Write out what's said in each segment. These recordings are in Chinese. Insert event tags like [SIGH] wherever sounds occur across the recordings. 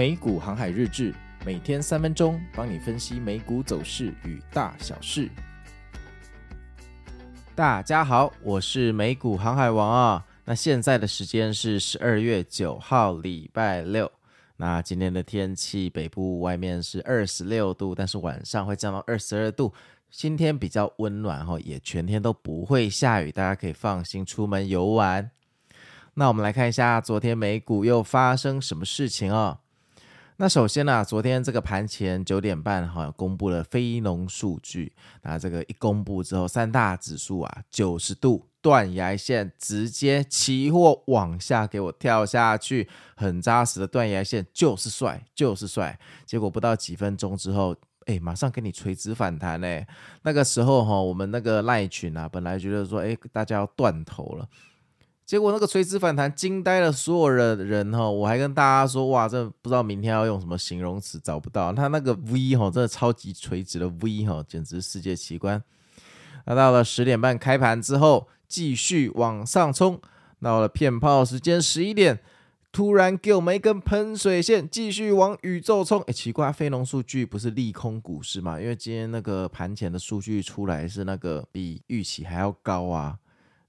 美股航海日志，每天三分钟，帮你分析美股走势与大小事。大家好，我是美股航海王啊。那现在的时间是十二月九号，礼拜六。那今天的天气，北部外面是二十六度，但是晚上会降到二十二度。今天比较温暖哈，也全天都不会下雨，大家可以放心出门游玩。那我们来看一下昨天美股又发生什么事情哦。那首先呢、昨天这个盘前九点半哈，公布了非农数据。那这个一公布之后，三大指数啊，九十度断崖线，直接期货往下给我跳下去，很扎实的断崖线，就是帅，就是帅。结果不到几分钟之后，哎，马上给你垂直反弹哎。那个时候哈，我们那个赖群啊，本来觉得说，哎，大家要断头了。结果那个垂直反弹惊呆了所有的人哈，我还跟大家说哇，这不知道明天要用什么形容词，找不到。它那个 V 哈，真的超级垂直的 V 哈，简直世界奇观。那到了十点半开盘之后，继续往上冲。到了骗炮时间十一点，突然给我们一根喷水线，继续往宇宙冲。哎，奇怪，非农数据不是利空股市嘛？因为今天那个盘前的数据出来是那个比预期还要高啊。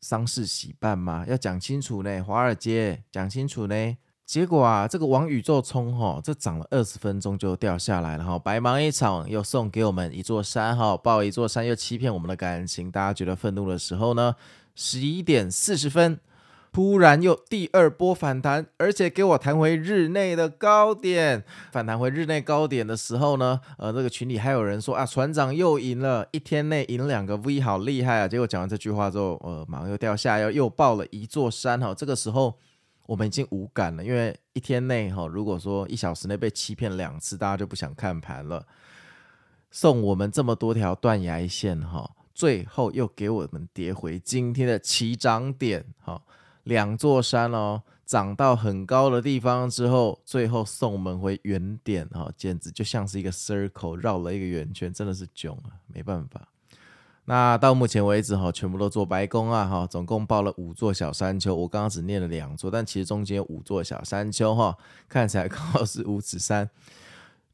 丧事喜办吗？要讲清楚呢，华尔街讲清楚呢。结果啊，这个往宇宙冲哈，这涨了二十分钟就掉下来了哈，白忙一场，又送给我们一座山哈，抱一座山又欺骗我们的感情，大家觉得愤怒的时候呢，十一点四十分。突然又第二波反弹，而且给我弹回日内的高点。反弹回日内高点的时候呢，呃，这个群里还有人说啊，船长又赢了，一天内赢两个 V，好厉害啊！结果讲完这句话之后，呃，马上又掉下，又又爆了一座山哈。这个时候我们已经无感了，因为一天内哈，如果说一小时内被欺骗两次，大家就不想看盘了。送我们这么多条断崖线哈，最后又给我们跌回今天的起涨点哈。两座山哦，涨到很高的地方之后，最后送我们回原点哈，简直就像是一个 circle 绕了一个圆圈，真的是囧啊，没办法。那到目前为止哈，全部都做白工啊哈，总共报了五座小山丘，我刚刚只念了两座，但其实中间有五座小山丘哈，看起来刚好是五指山。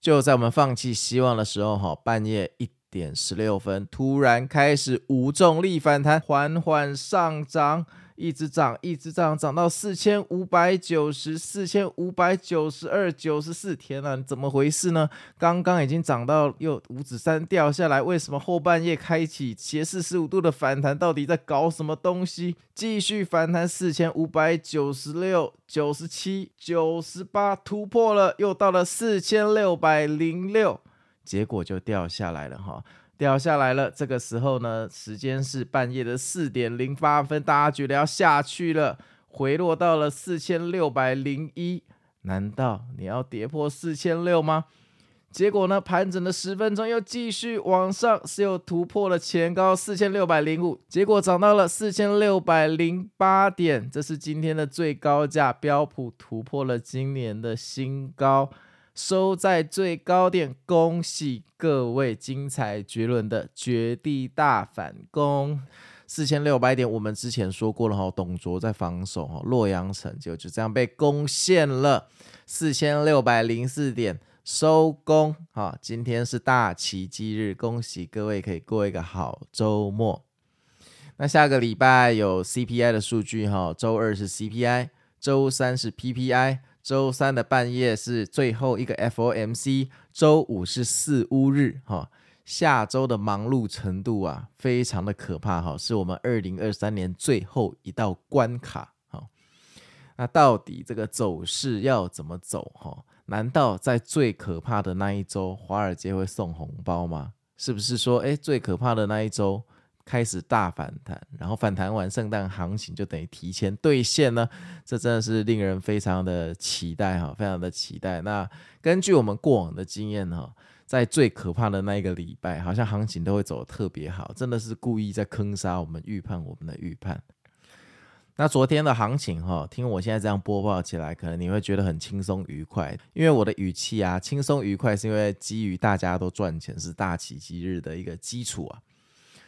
就在我们放弃希望的时候哈，半夜一点十六分，突然开始无重力反弹，缓缓上涨。一直涨，一直涨，涨到四千五百九十四千五百九十二九十四，天呐，怎么回事呢？刚刚已经涨到又五指山掉下来，为什么后半夜开启斜四十五度的反弹？到底在搞什么东西？继续反弹四千五百九十六、九十七、九十八，突破了，又到了四千六百零六，结果就掉下来了哈。掉下来了，这个时候呢，时间是半夜的四点零八分，大家觉得要下去了，回落到了四千六百零一，难道你要跌破四千六吗？结果呢，盘整了十分钟，又继续往上，是又突破了前高四千六百零五，结果涨到了四千六百零八点，这是今天的最高价，标普突破了今年的新高。收在最高点，恭喜各位！精彩绝伦的绝地大反攻，四千六百点。我们之前说过了哈，董卓在防守哈，洛阳城就就这样被攻陷了，四千六百零四点收工。哈，今天是大奇迹日，恭喜各位可以过一个好周末。那下个礼拜有 CPI 的数据哈，周二是 CPI，周三是 PPI。周三的半夜是最后一个 FOMC，周五是四乌日，哈，下周的忙碌程度啊，非常的可怕，哈，是我们二零二三年最后一道关卡，哈，那到底这个走势要怎么走，哈？难道在最可怕的那一周，华尔街会送红包吗？是不是说，诶，最可怕的那一周？开始大反弹，然后反弹完圣诞行情就等于提前兑现呢，这真的是令人非常的期待哈，非常的期待。那根据我们过往的经验哈，在最可怕的那一个礼拜，好像行情都会走得特别好，真的是故意在坑杀我们预判我们的预判。那昨天的行情哈，听我现在这样播报起来，可能你会觉得很轻松愉快，因为我的语气啊，轻松愉快是因为基于大家都赚钱是大奇迹日的一个基础啊。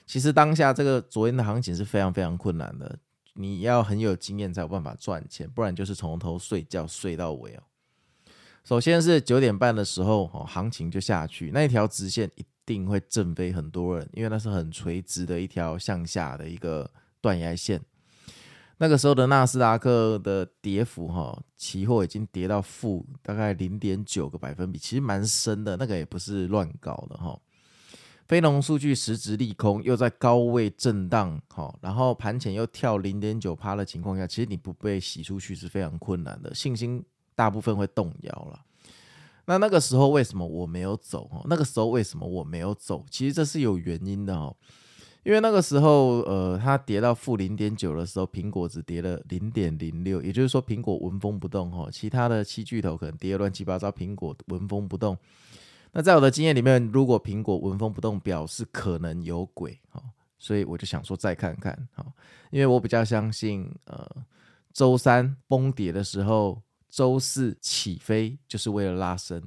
其实当下这个昨天的行情是非常非常困难的，你要很有经验才有办法赚钱，不然就是从头睡觉睡到尾哦。首先是九点半的时候，哦，行情就下去，那一条直线一定会震飞很多人，因为那是很垂直的一条向下的一个断崖线。那个时候的纳斯达克的跌幅，哈，期货已经跌到负大概零点九个百分比，其实蛮深的，那个也不是乱搞的，哈。非农数据实质利空，又在高位震荡，好，然后盘前又跳零点九趴的情况下，其实你不被洗出去是非常困难的，信心大部分会动摇了。那那个时候为什么我没有走？那个时候为什么我没有走？其实这是有原因的哦。因为那个时候，呃，它跌到负零点九的时候，苹果只跌了零点零六，也就是说，苹果纹风不动哈，其他的七巨头可能跌乱七八糟，苹果纹风不动。那在我的经验里面，如果苹果纹风不动，表示可能有鬼哈，所以我就想说再看看哈，因为我比较相信，呃，周三崩跌的时候，周四起飞就是为了拉升。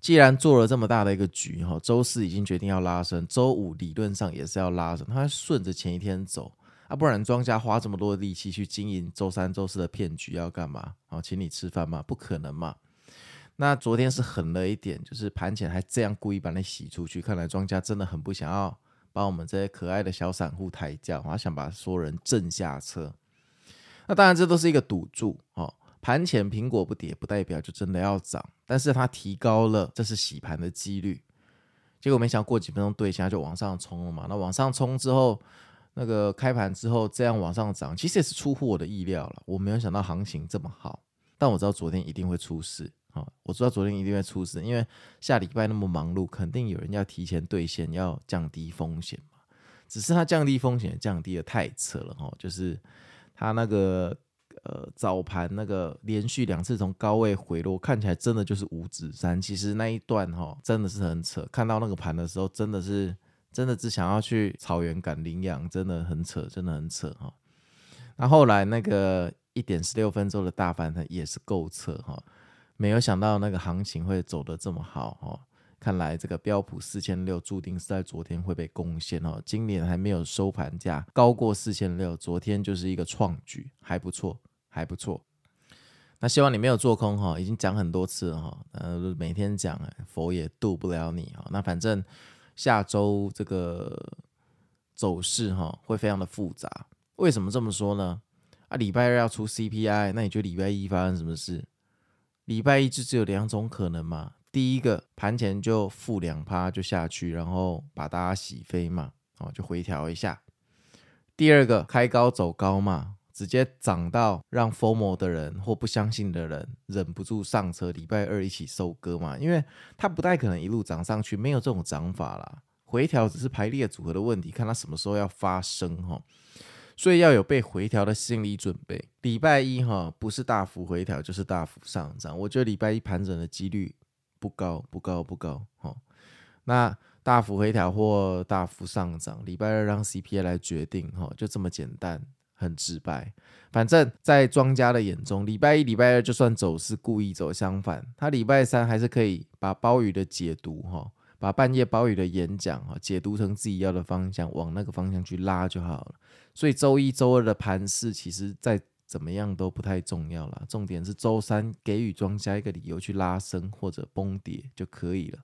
既然做了这么大的一个局哈，周四已经决定要拉升，周五理论上也是要拉升，它顺着前一天走啊，不然庄家花这么多的力气去经营周三、周四的骗局要干嘛？好，请你吃饭吗？不可能嘛。那昨天是狠了一点，就是盘前还这样故意把你洗出去，看来庄家真的很不想要把我们这些可爱的小散户抬轿，他想把所有人震下车。那当然这都是一个赌注哦。盘前苹果不跌，不代表就真的要涨，但是它提高了，这是洗盘的几率。结果没想到过几分钟对，现在就往上冲了嘛。那往上冲之后，那个开盘之后这样往上涨，其实也是出乎我的意料了。我没有想到行情这么好，但我知道昨天一定会出事啊！我知道昨天一定会出事，因为下礼拜那么忙碌，肯定有人要提前兑现，要降低风险嘛。只是它降低风险降低得太扯了哈，就是它那个。呃，早盘那个连续两次从高位回落，看起来真的就是五指山。其实那一段哈，真的是很扯。看到那个盘的时候，真的是真的只想要去草原赶羚羊，真的很扯，真的很扯哈。那后来那个一点十六分钟的大反弹也是够扯哈，没有想到那个行情会走得这么好哈。看来这个标普四千六注定是在昨天会被攻陷哦。今年还没有收盘价高过四千六，昨天就是一个创举，还不错。还不错，那希望你没有做空哈，已经讲很多次了哈，呃，每天讲，佛也渡不了你哈。那反正下周这个走势哈会非常的复杂，为什么这么说呢？啊，礼拜二要出 CPI，那你觉得礼拜一发生什么事？礼拜一就只有两种可能嘛，第一个盘前就负两趴就下去，然后把大家洗飞嘛，哦，就回调一下；第二个开高走高嘛。直接涨到让 formal 的人或不相信的人忍不住上车，礼拜二一起收割嘛，因为它不太可能一路涨上去，没有这种涨法啦。回调只是排列组合的问题，看它什么时候要发生哈，所以要有被回调的心理准备。礼拜一哈不是大幅回调就是大幅上涨，我觉得礼拜一盘整的几率不高不高不高哈。那大幅回调或大幅上涨，礼拜二让 CPI 来决定哈，就这么简单。很直白，反正在庄家的眼中，礼拜一、礼拜二就算走势故意走相反，他礼拜三还是可以把鲍鱼的解读哈，把半夜暴雨的演讲哈解读成自己要的方向，往那个方向去拉就好了。所以周一、周二的盘势其实再怎么样都不太重要了，重点是周三给予庄家一个理由去拉升或者崩跌就可以了。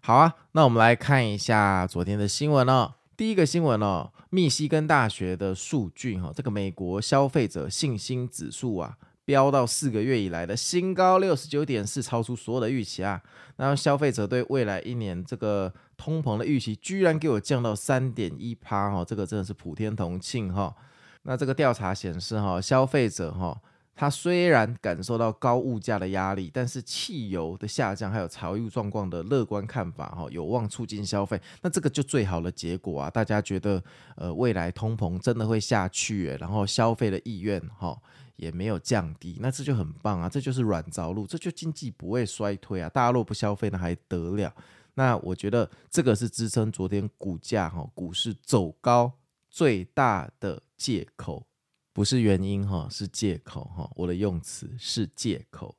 好啊，那我们来看一下昨天的新闻哦。第一个新闻哦，密西根大学的数据哈，这个美国消费者信心指数啊，飙到四个月以来的新高六十九点四，超出所有的预期啊。然后消费者对未来一年这个通膨的预期，居然给我降到三点一趴哈，这个真的是普天同庆哈。那这个调查显示哈，消费者哈。他虽然感受到高物价的压力，但是汽油的下降还有财务状况的乐观看法，哈，有望促进消费。那这个就最好的结果啊！大家觉得，呃，未来通膨真的会下去，然后消费的意愿，哈，也没有降低，那这就很棒啊！这就是软着陆，这就经济不会衰退啊！大家若不消费，那还得了？那我觉得这个是支撑昨天股价，哈，股市走高最大的借口。不是原因哈，是借口哈。我的用词是借口。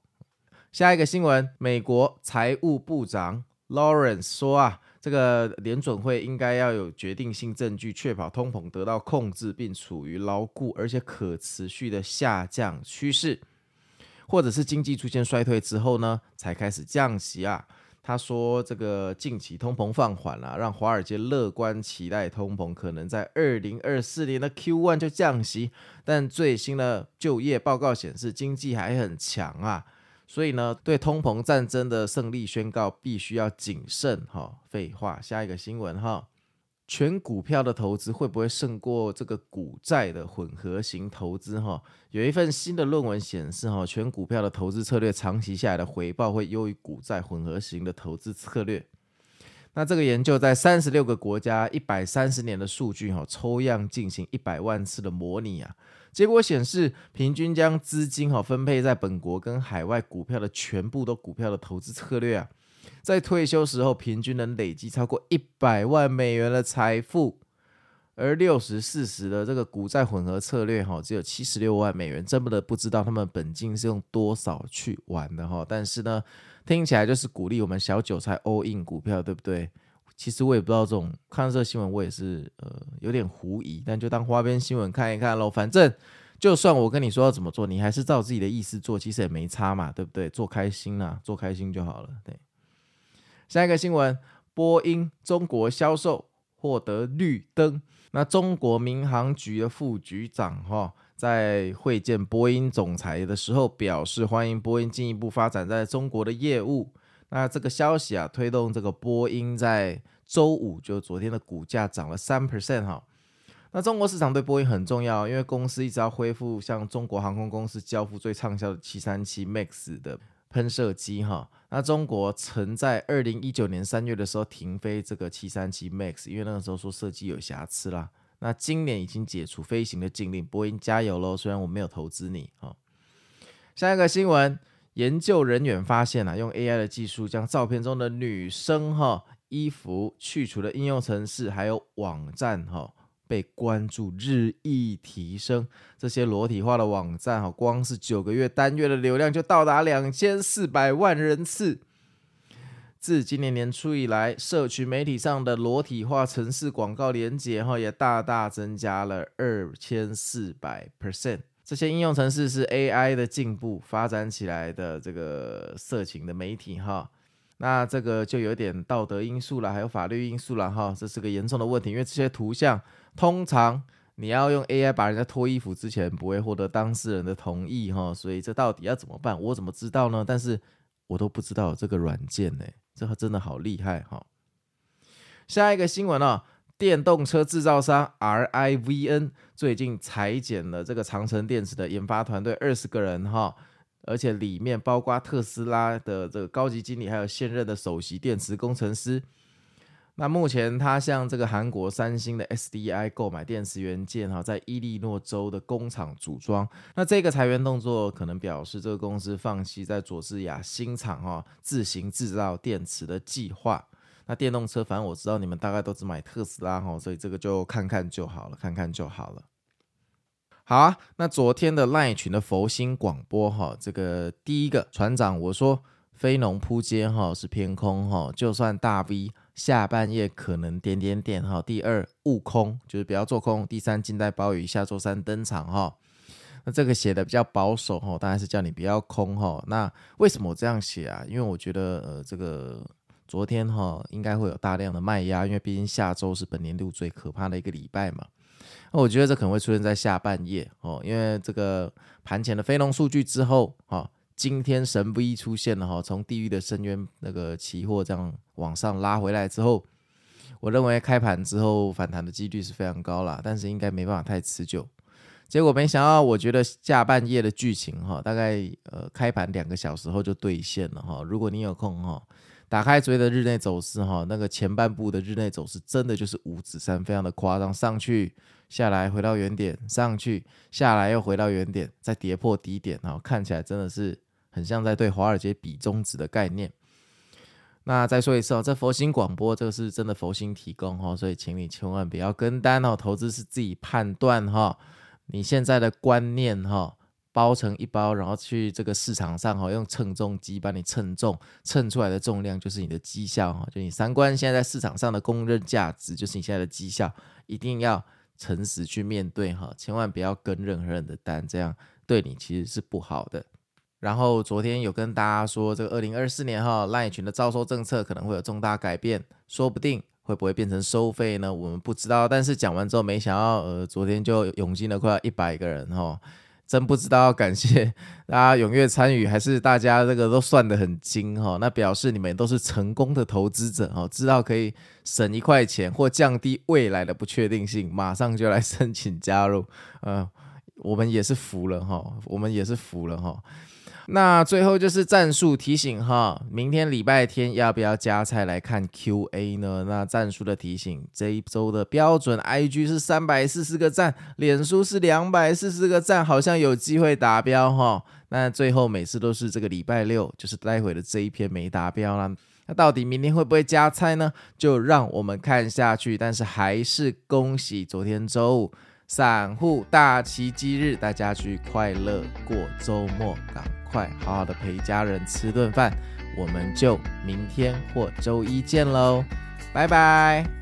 下一个新闻，美国财务部长 Lawrence 说啊，这个联准会应该要有决定性证据，确保通膨得到控制，并处于牢固而且可持续的下降趋势。或者是经济出现衰退之后呢，才开始降息啊。他说这个近期通膨放缓了，让华尔街乐观期待通膨可能在二零二四年的 Q1 就降息，但最新的就业报告显示经济还很强啊。所以呢，对通膨战争的胜利宣告必须要谨慎哈。废话，下一个新闻哈，全股票的投资会不会胜过这个股债的混合型投资哈？有一份新的论文显示哈，全股票的投资策略长期下来的回报会优于股债混合型的投资策略。那这个研究在三十六个国家一百三十年的数据哈，抽样进行一百万次的模拟啊。结果显示，平均将资金哈分配在本国跟海外股票的全部都股票的投资策略啊，在退休时候平均能累积超过一百万美元的财富，而六十四十的这个股债混合策略哈只有七十六万美元，真的不知道他们本金是用多少去玩的哈。但是呢，听起来就是鼓励我们小韭菜 all in 股票，对不对？其实我也不知道这种看到这新闻，我也是呃有点狐疑，但就当花边新闻看一看喽。反正就算我跟你说要怎么做，你还是照自己的意思做，其实也没差嘛，对不对？做开心啦，做开心就好了。对，下一个新闻，波音中国销售获得绿灯。那中国民航局的副局长哈在会见波音总裁的时候表示，欢迎波音进一步发展在中国的业务。那这个消息啊，推动这个波音在周五就昨天的股价涨了三 percent 哈。那中国市场对波音很重要，因为公司一直要恢复向中国航空公司交付最畅销的七三七 MAX 的喷射机哈。那中国曾在二零一九年三月的时候停飞这个七三七 MAX，因为那个时候说设计有瑕疵啦。那今年已经解除飞行的禁令，波音加油喽！虽然我没有投资你哈。下一个新闻。研究人员发现啊，用 AI 的技术将照片中的女生哈衣服去除的应用程式，还有网站哈被关注日益提升。这些裸体化的网站哈，光是九个月单月的流量就到达两千四百万人次。自今年年初以来，社群媒体上的裸体化城市广告连接哈也大大增加了二千四百 percent。这些应用程式是 AI 的进步发展起来的这个色情的媒体哈，那这个就有点道德因素了，还有法律因素了哈，这是个严重的问题，因为这些图像通常你要用 AI 把人家脱衣服之前不会获得当事人的同意哈，所以这到底要怎么办？我怎么知道呢？但是我都不知道这个软件呢，这真的好厉害哈。下一个新闻啊。电动车制造商 RIVN 最近裁减了这个长城电池的研发团队二十个人哈，而且里面包括特斯拉的这个高级经理，还有现任的首席电池工程师。那目前他向这个韩国三星的 SDI 购买电池元件哈，在伊利诺州的工厂组装。那这个裁员动作可能表示这个公司放弃在佐治亚新厂哈自行制造电池的计划。那电动车，反正我知道你们大概都只买特斯拉哈，所以这个就看看就好了，看看就好了。好啊，那昨天的赖群的佛心广播哈，这个第一个船长我说非农扑街哈是偏空哈，就算大 V 下半夜可能点点点哈。第二悟空就是不要做空。第三静待暴雨下周三登场哈。那这个写的比较保守哈，当然是叫你不要空哈。那为什么我这样写啊？因为我觉得呃这个。昨天哈应该会有大量的卖压，因为毕竟下周是本年度最可怕的一个礼拜嘛。那我觉得这可能会出现在下半夜哦，因为这个盘前的非农数据之后哈，今天神 V 出现了哈，从地狱的深渊那个期货这样往上拉回来之后，我认为开盘之后反弹的几率是非常高了，但是应该没办法太持久。结果没想到，我觉得下半夜的剧情哈，大概呃开盘两个小时后就兑现了哈。如果你有空哈。打开昨天的日内走势哈，那个前半部的日内走势真的就是五指山，非常的夸张，上去下来回到原点，上去下来又回到原点，再跌破低点哈，看起来真的是很像在对华尔街比中指的概念。那再说一次哦，这佛心广播这个是真的佛心提供哈，所以请你千万不要跟单哦，投资是自己判断哈，你现在的观念哈。包成一包，然后去这个市场上哈，用称重机把你称重，称出来的重量就是你的绩效哈，就你三观现在在市场上的公认价值就是你现在的绩效，一定要诚实去面对哈，千万不要跟任何人的单，这样对你其实是不好的。然后昨天有跟大家说，这个二零二四年哈赖群的招收政策可能会有重大改变，说不定会不会变成收费呢？我们不知道。但是讲完之后，没想到呃，昨天就涌进了快要一百个人哈。真不知道要感谢 [LAUGHS] 大家踊跃参与，还是大家这个都算得很精哈？那表示你们都是成功的投资者哈，知道可以省一块钱或降低未来的不确定性，马上就来 [LAUGHS] 申请加入。嗯，我们也是服了哈，我们也是服了哈。那最后就是战术提醒哈，明天礼拜天要不要加菜来看 QA 呢？那战术的提醒，这一周的标准 IG 是三百四十个赞，脸书是两百四十个赞，好像有机会达标哈。那最后每次都是这个礼拜六，就是待会的这一篇没达标啦。那到底明天会不会加菜呢？就让我们看下去。但是还是恭喜昨天周五。散户大奇迹日，大家去快乐过周末，赶快好好的陪家人吃顿饭，我们就明天或周一见喽，拜拜。